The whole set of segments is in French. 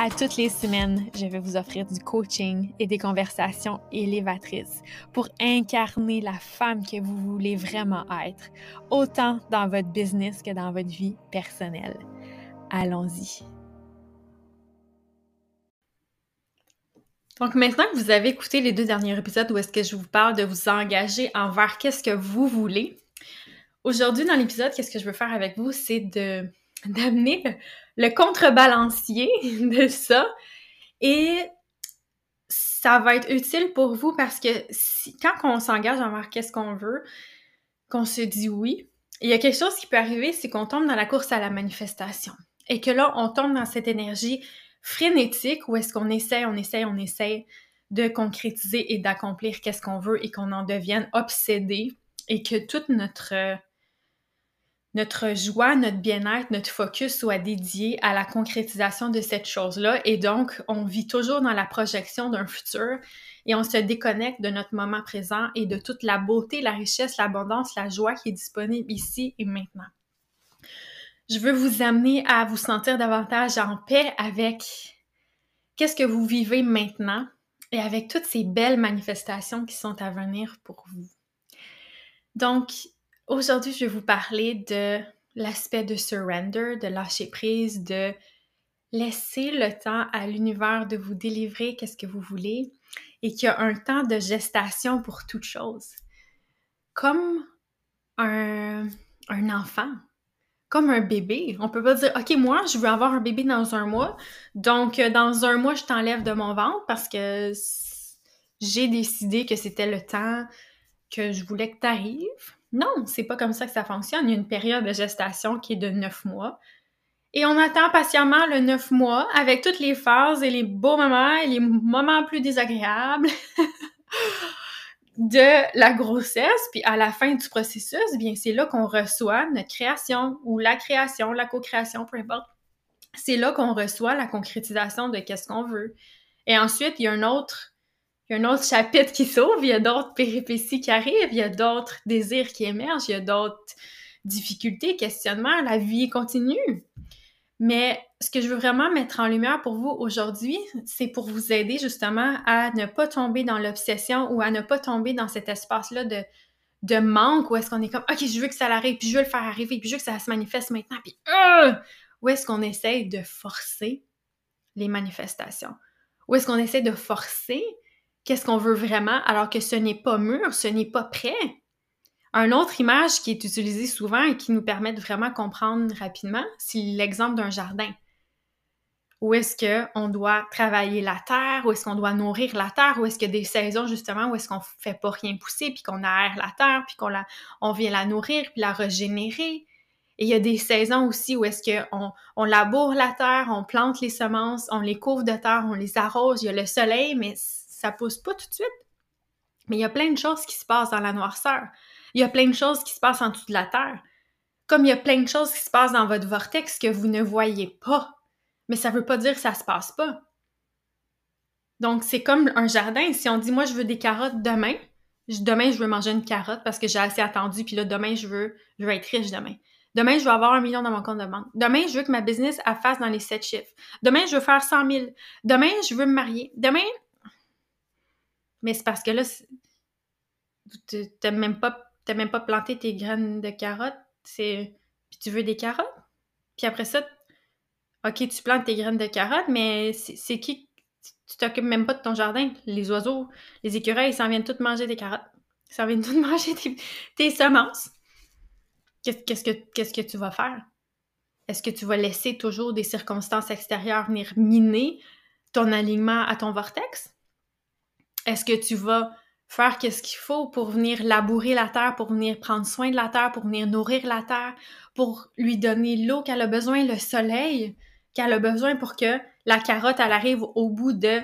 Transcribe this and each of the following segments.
À toutes les semaines, je vais vous offrir du coaching et des conversations élévatrices pour incarner la femme que vous voulez vraiment être, autant dans votre business que dans votre vie personnelle. Allons-y. Donc maintenant que vous avez écouté les deux derniers épisodes où est-ce que je vous parle de vous engager envers qu'est-ce que vous voulez, aujourd'hui dans l'épisode, qu'est-ce que je veux faire avec vous, c'est de d'amener le, contrebalancier de ça. Et ça va être utile pour vous parce que quand on s'engage envers qu'est-ce qu'on veut, qu'on se dit oui, il y a quelque chose qui peut arriver, c'est qu'on tombe dans la course à la manifestation. Et que là, on tombe dans cette énergie frénétique où est-ce qu'on essaie, on essaie, on essaie de concrétiser et d'accomplir qu'est-ce qu'on veut et qu'on en devienne obsédé et que toute notre notre joie, notre bien-être, notre focus soit dédié à la concrétisation de cette chose-là. Et donc, on vit toujours dans la projection d'un futur et on se déconnecte de notre moment présent et de toute la beauté, la richesse, l'abondance, la joie qui est disponible ici et maintenant. Je veux vous amener à vous sentir davantage en paix avec qu'est-ce que vous vivez maintenant et avec toutes ces belles manifestations qui sont à venir pour vous. Donc, Aujourd'hui, je vais vous parler de l'aspect de surrender, de lâcher prise, de laisser le temps à l'univers de vous délivrer qu'est-ce que vous voulez et qu'il y a un temps de gestation pour toute chose. Comme un, enfant, comme un bébé. On peut pas dire, OK, moi, je veux avoir un bébé dans un mois, donc euh, dans un mois, je t'enlève de mon ventre parce que j'ai décidé que c'était le temps que je voulais que tu arrives. Non, c'est pas comme ça que ça fonctionne. Il y a une période de gestation qui est de neuf mois. Et on attend patiemment le neuf mois avec toutes les phases et les beaux moments et les moments plus désagréables de la grossesse. Puis à la fin du processus, bien, c'est là qu'on reçoit notre création ou la création, la co-création, peu importe. C'est là qu'on reçoit la concrétisation de qu'est-ce qu'on veut. Et ensuite, il y a un autre il y a un autre chapitre qui s'ouvre, il y a d'autres péripéties qui arrivent, il y a d'autres désirs qui émergent, il y a d'autres difficultés, questionnements, la vie continue. Mais ce que je veux vraiment mettre en lumière pour vous aujourd'hui, c'est pour vous aider justement à ne pas tomber dans l'obsession ou à ne pas tomber dans cet espace-là de, de manque où est-ce qu'on est comme OK, je veux que ça arrive, puis je veux le faire arriver, puis je veux que ça se manifeste maintenant, puis euh, où est-ce qu'on essaie de forcer les manifestations? Où est-ce qu'on essaie de forcer qu'est-ce qu'on veut vraiment, alors que ce n'est pas mûr, ce n'est pas prêt. Un autre image qui est utilisée souvent et qui nous permet de vraiment comprendre rapidement, c'est l'exemple d'un jardin. Où est-ce qu'on doit travailler la terre, où est-ce qu'on doit nourrir la terre, où est-ce qu'il y a des saisons justement où est-ce qu'on fait pas rien pousser, puis qu'on aère la terre, puis qu'on la, on vient la nourrir, puis la régénérer. Et il y a des saisons aussi où est-ce qu'on on laboure la terre, on plante les semences, on les couvre de terre, on les arrose, il y a le soleil, mais ça pousse pas tout de suite. Mais il y a plein de choses qui se passent dans la noirceur. Il y a plein de choses qui se passent en dessous de la terre. Comme il y a plein de choses qui se passent dans votre vortex que vous ne voyez pas. Mais ça veut pas dire que ça se passe pas. Donc, c'est comme un jardin. Si on dit, moi, je veux des carottes demain, demain, je veux manger une carotte parce que j'ai assez attendu, puis là, demain, je veux, je veux être riche demain. Demain, je veux avoir un million dans mon compte de banque. Demain, je veux que ma business fasse dans les sept chiffres. Demain, je veux faire 100 000. Demain, je veux me marier. Demain, mais c'est parce que là, tu n'as même, pas, même pas planté tes graines de carottes. Puis tu veux des carottes? Puis après ça, OK, tu plantes tes graines de carottes, mais c'est qui? Tu t'occupes même pas de ton jardin. Les oiseaux, les écureuils, ils s'en viennent tous manger des carottes. Ils s'en viennent tous manger tes, semences. Qu'est-ce que, qu'est-ce que tu vas faire? Est-ce que tu vas laisser toujours des circonstances extérieures venir miner ton alignement à ton vortex? Est-ce que tu vas faire ce qu'il faut pour venir labourer la terre, pour venir prendre soin de la terre, pour venir nourrir la terre, pour lui donner l'eau qu'elle a besoin, le soleil qu'elle a besoin pour que la carotte, elle arrive au bout de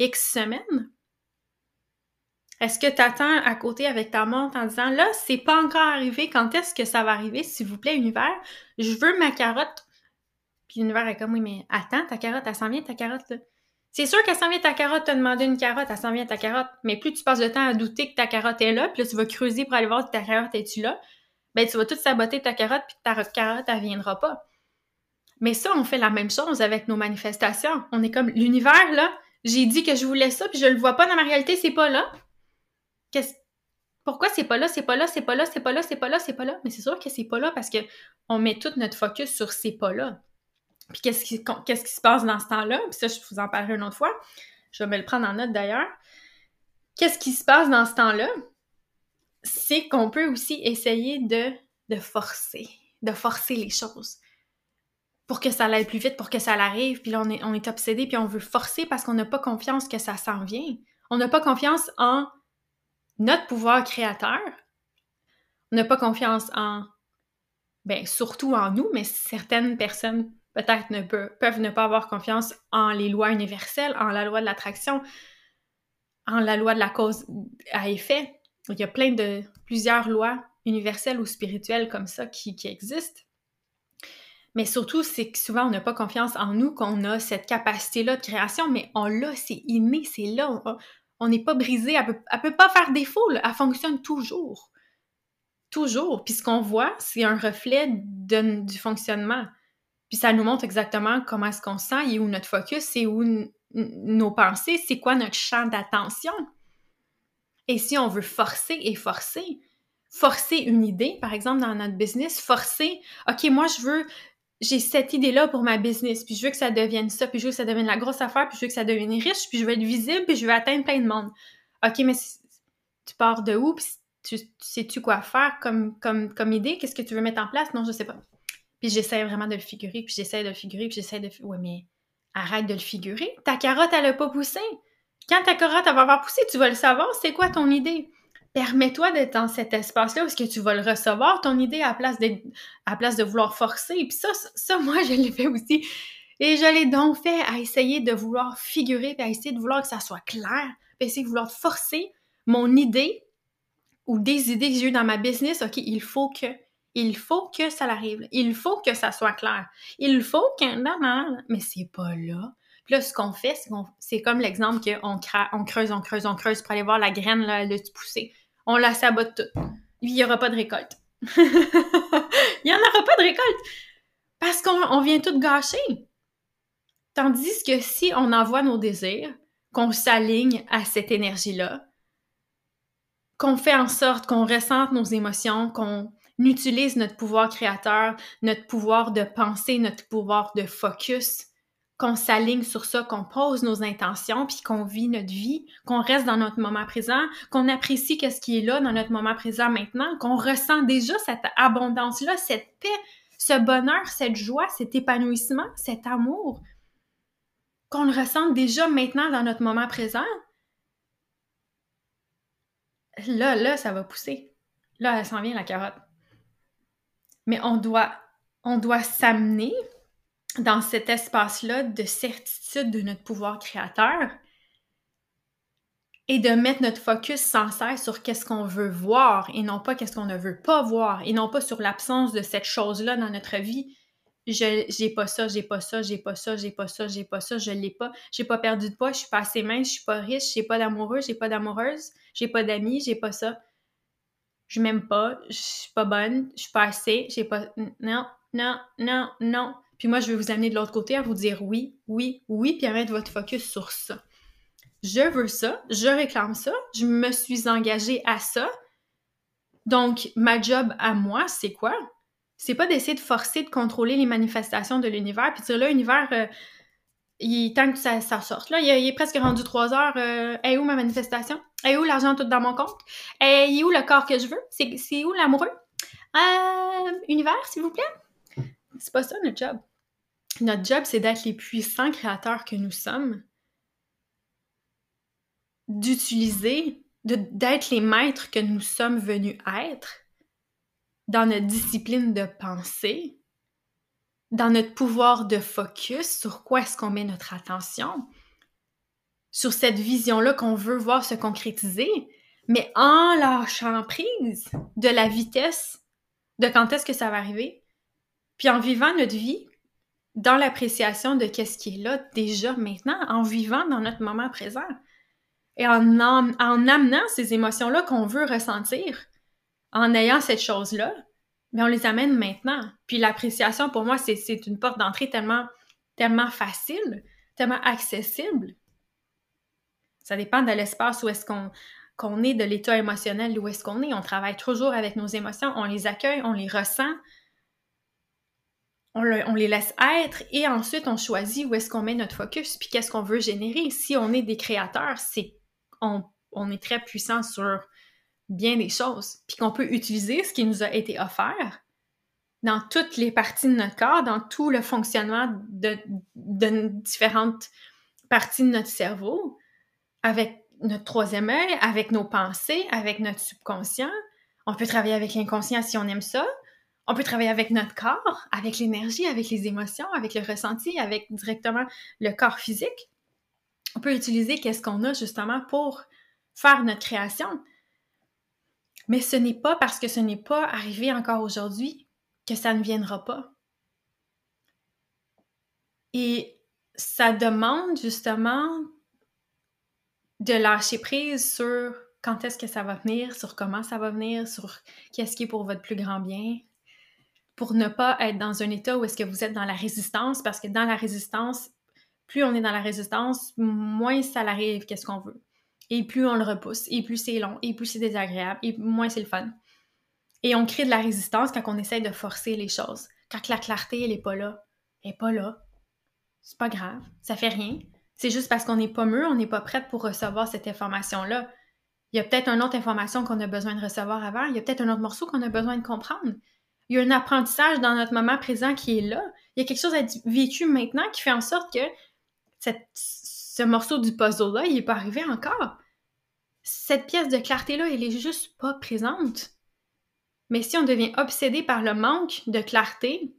X semaines? Est-ce que tu attends à côté avec ta montre en disant là, c'est pas encore arrivé, quand est-ce que ça va arriver, s'il vous plaît, univers? Je veux ma carotte. Puis l'univers est comme oui, mais attends, ta carotte, elle s'en vient ta carotte là. C'est sûr qu'elle s'en vient ta carotte, t'as demandé une carotte, elle s'en vient ta carotte. Mais plus tu passes le temps à douter que ta carotte est là, puis là, tu vas creuser pour aller voir si ta carotte est-tu là, ben tu vas tout saboter ta carotte, puis ta carotte, elle viendra pas. Mais ça, on fait la même chose avec nos manifestations. On est comme l'univers, là, j'ai dit que je voulais ça, puis je le vois pas dans ma réalité, c'est pas là. Qu'est-ce pourquoi c'est pas là, c'est pas là, c'est pas là, c'est pas là, c'est pas là, c'est pas là? Mais c'est sûr que c'est pas là parce que on met tout notre focus sur c'est pas là. Puis qu'est-ce qui, qui se passe dans ce temps-là? Puis ça, je vous en parlerai une autre fois. Je vais me le prendre en note d'ailleurs. Qu'est-ce qui se passe dans ce temps-là? C'est qu'on peut aussi essayer de, de forcer, de forcer les choses pour que ça aille plus vite, pour que ça arrive. Puis là, on est, on est obsédé, puis on veut forcer parce qu'on n'a pas confiance que ça s'en vient. On n'a pas confiance en notre pouvoir créateur. On n'a pas confiance en, ben, surtout en nous, mais certaines personnes peut-être ne peuvent ne pas avoir confiance en les lois universelles, en la loi de l'attraction, en la loi de la cause à effet. Il y a plein de plusieurs lois universelles ou spirituelles comme ça qui, existent. Mais surtout, c'est que souvent, on n'a pas confiance en nous, qu'on a cette capacité-là de création, mais on l'a, c'est inné, c'est là on n'est pas brisé, elle peut, peut pas faire défaut, elle fonctionne toujours. Toujours. Puis ce qu'on voit, c'est un reflet du fonctionnement. Puis ça nous montre exactement comment est-ce qu'on sent, et où notre focus, c'est où nos pensées, c'est quoi notre champ d'attention. Et si on veut forcer et forcer, forcer une idée, par exemple dans notre business, forcer, OK, moi je veux j'ai cette idée-là pour ma business, puis je veux que ça devienne ça, puis je veux que ça devienne la grosse affaire, puis je veux que ça devienne riche, puis je veux être visible, puis je veux atteindre plein de monde. OK, mais tu pars de où, puis tu, sais-tu quoi faire comme, comme, comme idée? Qu'est-ce que tu veux mettre en place? Non, je sais pas. Puis j'essaie vraiment de le figurer, puis j'essaie de le figurer, puis j'essaie de... Ouais, mais arrête de le figurer. Ta carotte, elle a pas poussé. Quand ta carotte, elle va avoir poussé, tu vas le savoir, c'est quoi ton idée? permets-toi d'être dans cet espace-là est-ce que tu vas le recevoir, ton idée, à place, à place de vouloir forcer. Puis ça, ça, moi, je l'ai fait aussi. Et je l'ai donc fait à essayer de vouloir figurer, puis à essayer de vouloir que ça soit clair, puis essayer de vouloir forcer mon idée ou des idées que j'ai eues dans ma business. OK, il faut que, il faut que ça arrive. Il faut que ça soit clair. Il faut que, non, non, mais c'est pas là. Puis là, ce qu'on fait, c'est comme l'exemple qu'on on creuse, on creuse, on creuse pour aller voir la graine, là, le pousser on la sabote toute. Il n'y aura pas de récolte. Il n'y en aura pas de récolte parce qu'on vient tout gâcher. Tandis que si on envoie nos désirs, qu'on s'aligne à cette énergie-là, qu'on fait en sorte qu'on ressente nos émotions, qu'on utilise notre pouvoir créateur, notre pouvoir de penser, notre pouvoir de focus, qu'on s'aligne sur ça, qu'on pose nos intentions, puis qu'on vit notre vie, qu'on reste dans notre moment présent, qu'on apprécie ce qui est là dans notre moment présent maintenant, qu'on ressent déjà cette abondance-là, cette paix, ce bonheur, cette joie, cet épanouissement, cet amour, qu'on le ressente déjà maintenant dans notre moment présent. Là, là, ça va pousser. Là, elle s'en vient la carotte. Mais on doit, s'amener dans cet espace-là de certitude de notre pouvoir créateur et de mettre notre focus sans cesse sur qu'est-ce qu'on veut voir et non pas qu'est-ce qu'on ne veut pas voir et non pas sur l'absence de cette chose-là dans notre vie. Je j'ai pas ça, j'ai pas ça, j'ai pas ça, j'ai pas ça, j'ai pas ça, je l'ai pas, j'ai pas perdu de poids, je suis pas assez mince, je suis pas riche, j'ai pas d'amoureux, j'ai pas d'amoureuse, j'ai pas d'amis, j'ai pas ça. Je m'aime pas, je suis pas bonne, je suis pas assez, j'ai pas non, non, non, non. Puis moi, je vais vous amener de l'autre côté à vous dire oui, oui, oui, puis à mettre votre focus sur ça. Je veux ça, je réclame ça, je me suis engagée à ça. Donc, ma job à moi, c'est quoi? C'est pas d'essayer de forcer, de contrôler les manifestations de l'univers, puis dire là, l'univers, euh, il temps que ça, sorte. Là, il, est presque rendu trois heures. Euh, est où ma manifestation? Est où l'argent tout dans mon compte? Est où le corps que je veux? C'est où l'amoureux? Euh, univers, s'il vous plaît? C'est pas ça notre job. Notre job, c'est d'être les puissants créateurs que nous sommes, d'utiliser, d'être les maîtres que nous sommes venus être dans notre discipline de pensée, dans notre pouvoir de focus sur quoi est-ce qu'on met notre attention, sur cette vision-là qu'on veut voir se concrétiser, mais en lâchant prise de la vitesse de quand est-ce que ça va arriver, puis en vivant notre vie dans l'appréciation de qu'est-ce qui est là déjà maintenant, en vivant dans notre moment présent et en, en, amenant ces émotions-là qu'on veut ressentir, en ayant cette chose-là, mais on les amène maintenant. Puis l'appréciation, pour moi, c'est une porte d'entrée tellement, facile, tellement accessible. Ça dépend de l'espace où est-ce qu'on est, de l'état émotionnel où est-ce qu'on est. On travaille toujours avec nos émotions, on les accueille, on les ressent, on, on les laisse être et ensuite on choisit où est-ce qu'on met notre focus puis qu'est-ce qu'on veut générer. Si on est des créateurs, c'est on, on est très puissant sur bien des choses, puis qu'on peut utiliser ce qui nous a été offert dans toutes les parties de notre corps, dans tout le fonctionnement de, différentes parties de notre cerveau, avec notre troisième œil, avec nos pensées, avec notre subconscient. On peut travailler avec l'inconscient si on aime ça. On peut travailler avec notre corps, avec l'énergie, avec les émotions, avec le ressenti, avec directement le corps physique. On peut utiliser qu'est-ce qu'on a justement pour faire notre création. Mais ce n'est pas parce que ce n'est pas arrivé encore aujourd'hui que ça ne viendra pas. Et ça demande justement de lâcher prise sur quand est-ce que ça va venir, sur comment ça va venir, sur qu'est-ce qui est pour votre plus grand bien, pour ne pas être dans un état où est-ce que vous êtes dans la résistance, parce que dans la résistance, plus on est dans la résistance, moins ça arrive qu'est-ce qu'on veut et plus on le repousse, et plus c'est long, et plus c'est désagréable, et moins c'est le fun. Et on crée de la résistance quand on essaie de forcer les choses. Quand la clarté, elle n'est pas là. Elle n'est pas là. C'est pas grave. Ça fait rien. C'est juste parce qu'on n'est pas mûr, on n'est pas prête pour recevoir cette information-là. Il y a peut-être une autre information qu'on a besoin de recevoir avant. Il y a peut-être un autre morceau qu'on a besoin de comprendre. Il y a un apprentissage dans notre moment présent qui est là. Il y a quelque chose à être vécu maintenant qui fait en sorte que ce morceau du puzzle-là, il n'est pas arrivé encore cette pièce de clarté-là, elle est juste pas présente. Mais si on devient obsédé par le manque de clarté,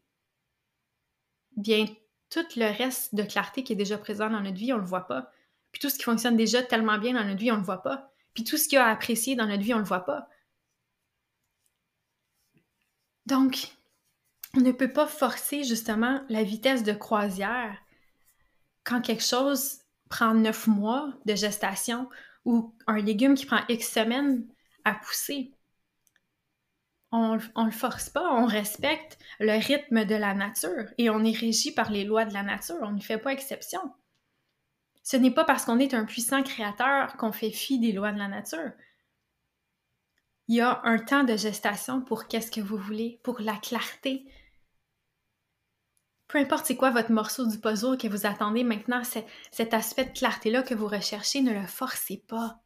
bien, tout le reste de clarté qui est déjà présent dans notre vie, on le voit pas. Puis tout ce qui fonctionne déjà tellement bien dans notre vie, on le voit pas. Puis tout ce qu'il y a à apprécier dans notre vie, on le voit pas. Donc, on ne peut pas forcer justement la vitesse de croisière quand quelque chose prend neuf mois de gestation ou un légume qui prend X semaines à pousser. On ne le force pas, on respecte le rythme de la nature et on est régi par les lois de la nature, on ne fait pas exception. Ce n'est pas parce qu'on est un puissant créateur qu'on fait fi des lois de la nature. Il y a un temps de gestation pour qu'est-ce que vous voulez, pour la clarté, peu importe c'est quoi votre morceau du puzzle que vous attendez maintenant, cet aspect de clarté-là que vous recherchez, ne le forcez pas.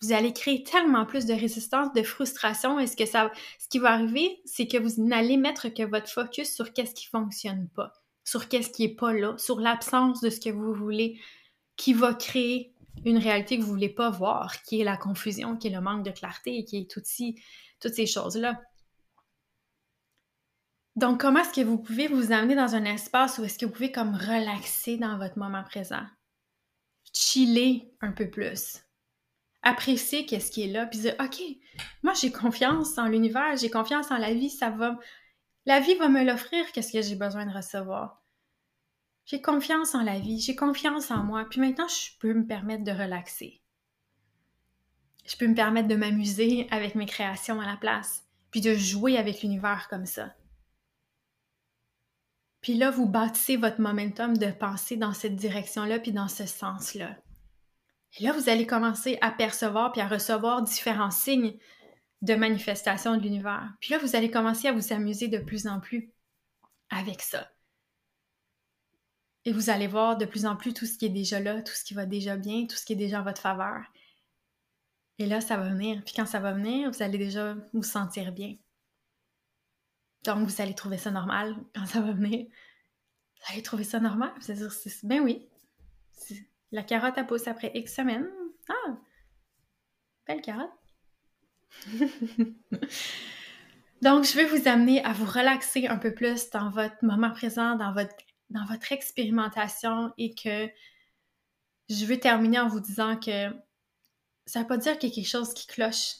Vous allez créer tellement plus de résistance, de frustration. Et ce, que ça, ce qui va arriver, c'est que vous n'allez mettre que votre focus sur qu'est-ce qui fonctionne pas, sur qu'est-ce qui est pas là, sur l'absence de ce que vous voulez, qui va créer une réalité que vous voulez pas voir, qui est la confusion, qui est le manque de clarté, qui est toutes ces choses-là. Donc, comment est-ce que vous pouvez vous amener dans un espace où est-ce que vous pouvez comme relaxer dans votre moment présent? Chiller un peu plus. Apprécier qu'est-ce qui est là, puis dire, OK, moi j'ai confiance en l'univers, j'ai confiance en la vie, ça va... La vie va me l'offrir, qu'est-ce que j'ai besoin de recevoir? J'ai confiance en la vie, j'ai confiance en moi, puis maintenant je peux me permettre de relaxer. Je peux me permettre de m'amuser avec mes créations à la place, puis de jouer avec l'univers comme ça. Puis là, vous bâtissez votre momentum de penser dans cette direction-là, puis dans ce sens-là. Et là, vous allez commencer à percevoir puis à recevoir différents signes de manifestation de l'univers. Puis là, vous allez commencer à vous amuser de plus en plus avec ça. Et vous allez voir de plus en plus tout ce qui est déjà là, tout ce qui va déjà bien, tout ce qui est déjà en votre faveur. Et là, ça va venir. Puis quand ça va venir, vous allez déjà vous sentir bien. Donc, vous allez trouver ça normal quand ça va venir. Vous allez trouver ça normal. Vous allez dire, ben oui. La carotte, a pousse après X semaines. Ah! Belle carotte. Donc, je vais vous amener à vous relaxer un peu plus dans votre moment présent, dans votre, dans votre expérimentation et que je veux terminer en vous disant que ça ne veut pas dire qu'il y a quelque chose qui cloche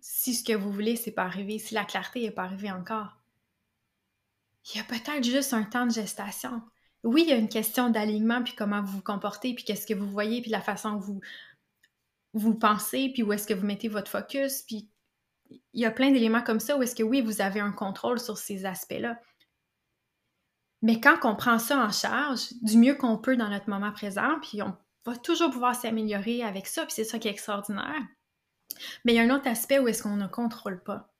si ce que vous voulez, c'est pas arrivé, si la clarté n'est pas arrivée encore. Il y a peut-être juste un temps de gestation. Oui, il y a une question d'alignement, puis comment vous vous comportez, puis qu'est-ce que vous voyez, puis la façon que vous, vous pensez, puis où est-ce que vous mettez votre focus, puis il y a plein d'éléments comme ça où est-ce que oui, vous avez un contrôle sur ces aspects-là. Mais quand on prend ça en charge, du mieux qu'on peut dans notre moment présent, puis on va toujours pouvoir s'améliorer avec ça, puis c'est ça qui est extraordinaire. Mais il y a un autre aspect où est-ce qu'on ne contrôle pas.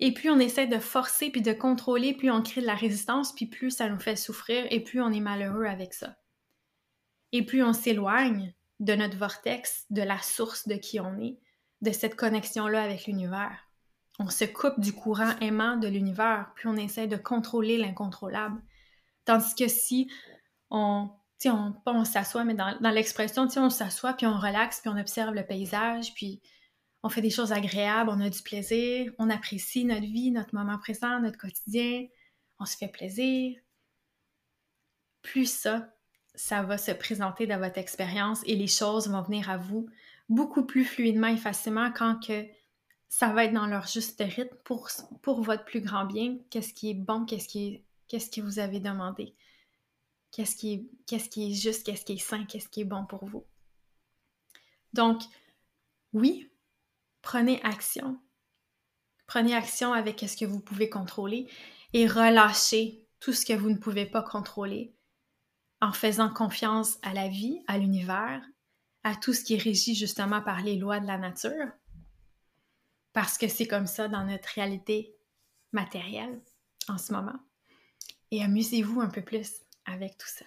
Et plus on essaie de forcer puis de contrôler, plus on crée de la résistance, puis plus ça nous fait souffrir et plus on est malheureux avec ça. Et plus on s'éloigne de notre vortex, de la source de qui on est, de cette connexion-là avec l'univers. On se coupe du courant aimant de l'univers, puis on essaie de contrôler l'incontrôlable. Tandis que si on, on, pas on s'assoit, mais dans, dans l'expression, on s'assoit, puis on relaxe, puis on observe le paysage, puis on fait des choses agréables, on a du plaisir, on apprécie notre vie, notre moment présent, notre quotidien, on se fait plaisir. Plus ça, ça va se présenter dans votre expérience et les choses vont venir à vous beaucoup plus fluidement et facilement quand que ça va être dans leur juste rythme pour, votre plus grand bien. Qu'est-ce qui est bon, qu'est-ce qui est, qu'est-ce que vous avez demandé, qu'est-ce qui est, qu'est-ce qui est juste, qu'est-ce qui est sain, qu'est-ce qui est bon pour vous? Donc, oui, prenez action. Prenez action avec ce que vous pouvez contrôler et relâchez tout ce que vous ne pouvez pas contrôler en faisant confiance à la vie, à l'univers, à tout ce qui est régi justement par les lois de la nature, parce que c'est comme ça dans notre réalité matérielle en ce moment. Et amusez-vous un peu plus avec tout ça.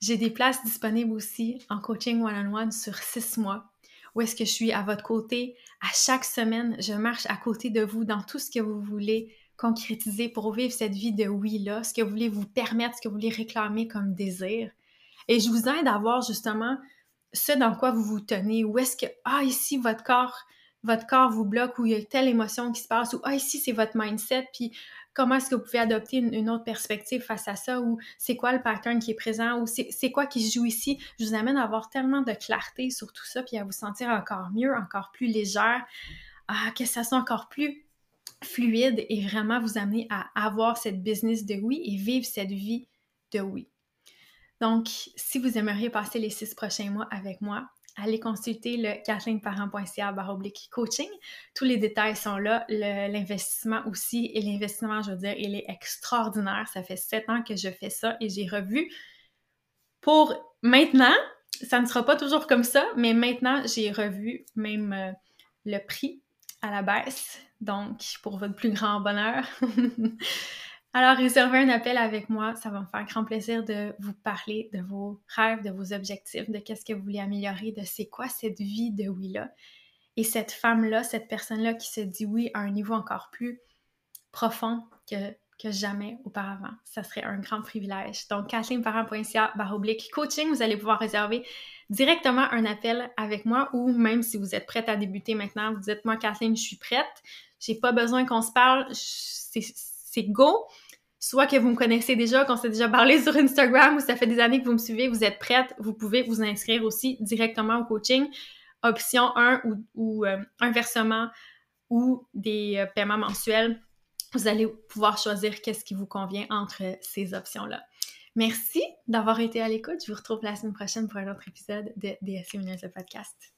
J'ai des places disponibles aussi en coaching one-on-one sur six mois, où est-ce que je suis à votre côté. À chaque semaine, je marche à côté de vous dans tout ce que vous voulez concrétiser pour vivre cette vie de oui-là, ce que vous voulez vous permettre, ce que vous voulez réclamer comme désir. Et je vous aide à voir justement ce dans quoi vous vous tenez, où est-ce que, ah, ici, votre corps, votre corps vous bloque, ou il y a telle émotion qui se passe, ou ah, ici, c'est votre mindset, puis comment est-ce que vous pouvez adopter une, autre perspective face à ça, ou c'est quoi le pattern qui est présent, ou c'est quoi qui joue ici? Je vous amène à avoir tellement de clarté sur tout ça, puis à vous sentir encore mieux, encore plus légère, ah, que ça soit encore plus fluide et vraiment vous amener à avoir cette business de oui et vivre cette vie de oui. Donc, si vous aimeriez passer les six prochains mois avec moi, allez consulter le kathleenparent.ca oblique coaching. Tous les détails sont là. L'investissement aussi. Et l'investissement, je veux dire, il est extraordinaire. Ça fait sept ans que je fais ça et j'ai revu pour maintenant. Ça ne sera pas toujours comme ça, mais maintenant, j'ai revu même euh, le prix à la baisse. Donc, pour votre plus grand bonheur. Alors, réservez un appel avec moi. Ça va me faire grand plaisir de vous parler de vos rêves, de vos objectifs, de qu'est-ce que vous voulez améliorer, de c'est quoi cette vie de oui-là. Et cette femme-là, cette personne-là qui se dit oui à un niveau encore plus profond que, que jamais auparavant. Ça serait un grand privilège. Donc, kathleenparent.ca oblique coaching, vous allez pouvoir réserver directement un appel avec moi ou même si vous êtes prête à débuter maintenant, vous dites moi Kathleen, je suis prête, j'ai pas besoin qu'on se parle, c'est go. Soit que vous me connaissez déjà, qu'on s'est déjà parlé sur Instagram ou ça fait des années que vous me suivez, vous êtes prête, vous pouvez vous inscrire aussi directement au coaching. Option 1 ou, euh, un versement ou des euh, paiements mensuels. Vous allez pouvoir choisir qu'est-ce qui vous convient entre ces options-là. Merci d'avoir été à l'écoute. Je vous retrouve la semaine prochaine pour un autre épisode de DSC le podcast.